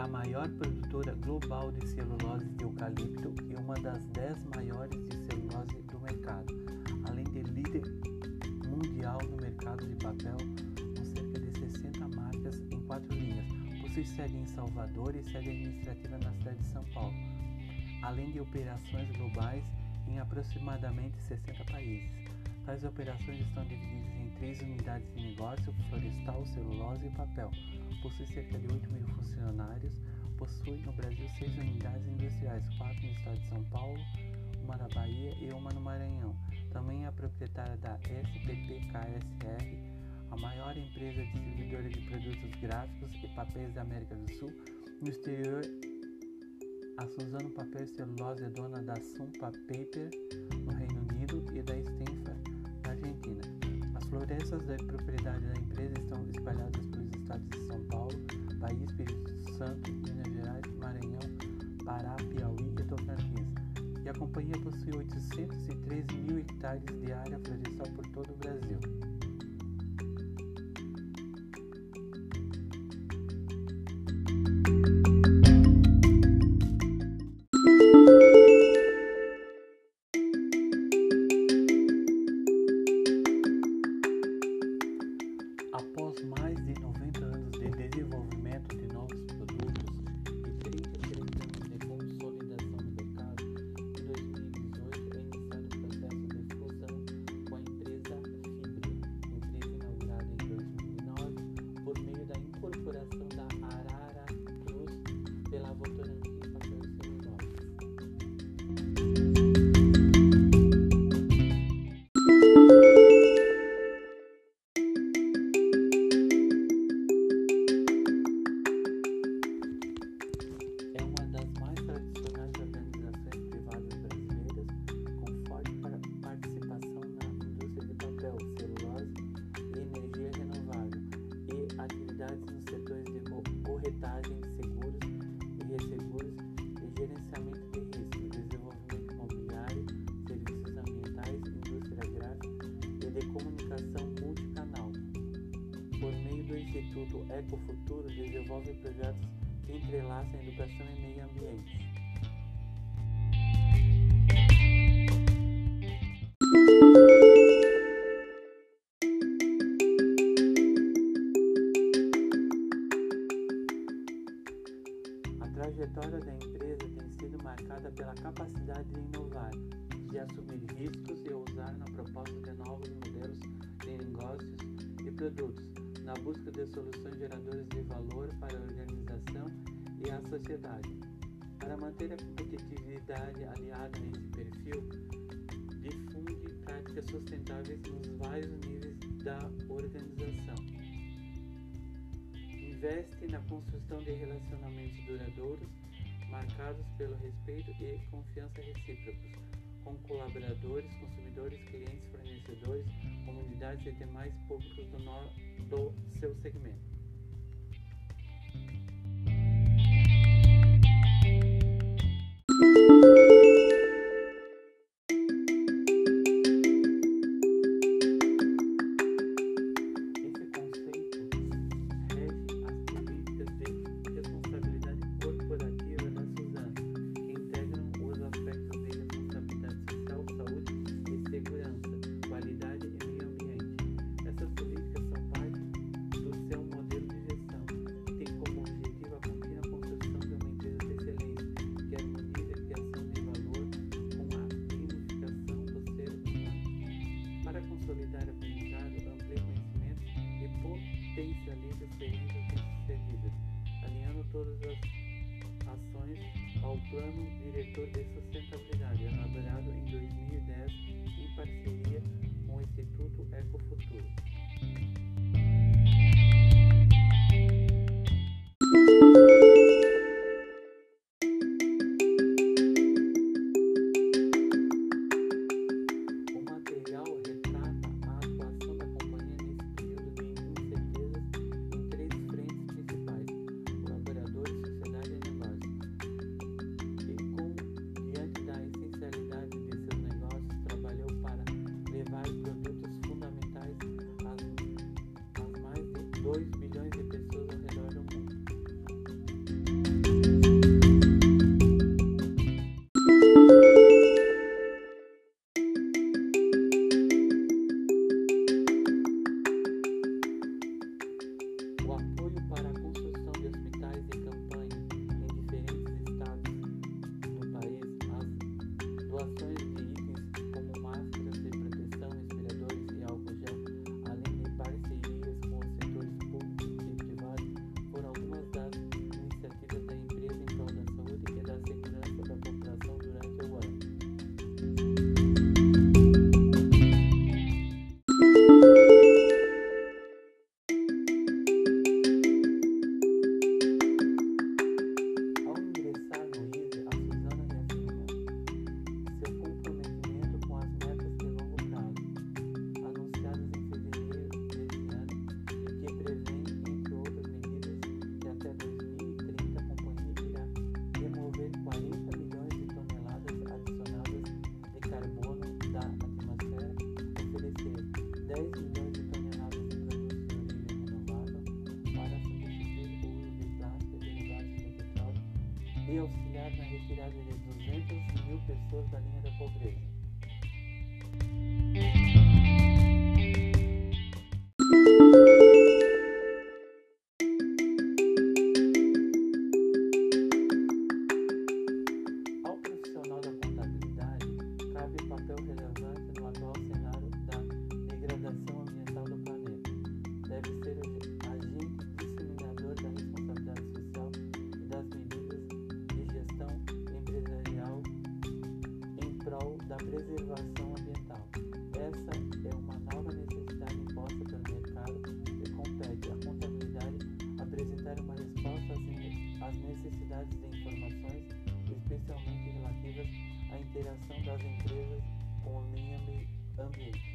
A maior produtora global de celulose de eucalipto e uma das 10 maiores de celulose do mercado, além de líder mundial no mercado de papel com cerca de 60 marcas em quatro linhas. Possui sede em Salvador e sede administrativa na cidade de São Paulo, além de operações globais em aproximadamente 60 países. Tais operações estão divididas em três unidades de negócio: florestal, celulose e papel. Possui cerca de 8 mil funcionários. Possui no Brasil seis unidades industriais, quatro no estado de São Paulo, uma na Bahia e uma no Maranhão. Também é proprietária da SPP KSR, a maior empresa distribuidora de produtos gráficos e papéis da América do Sul. No exterior, a Suzano Papel e Celulose é dona da Sumpa Paper no Reino As florestas da propriedade da empresa estão espalhadas pelos estados de São Paulo, Bahia, Espírito Santo, Minas Gerais, Maranhão, Pará, Piauí e Tocantins. E a companhia possui 813 mil hectares de área florestal por todo o Brasil. Instituto Ecofuturo, desenvolve projetos que entrelaçam educação e meio ambiente. A trajetória da empresa tem sido marcada pela capacidade de inovar, de assumir riscos e ousar na proposta de novos modelos de negócios e produtos, na busca de soluções geradoras de valor para a organização e a sociedade. Para manter a competitividade aliada a esse perfil, difunde práticas sustentáveis nos vários níveis da organização. Investe na construção de relacionamentos duradouros, marcados pelo respeito e confiança recíprocos, com colaboradores, consumidores, clientes, fornecedores, comunidades e demais públicos do, no- do seu segmento. Potencialize experiências bem-sucedidas, alinhando todas as ações ao Plano Diretor de Sustentabilidade, elaborado em 2010 em parceria com o Instituto Ecofuturo. Produtos fundamentais auxiliar na retirada de 200 mil pessoas da linha da pobreza. interação das empresas com o meio ambiente.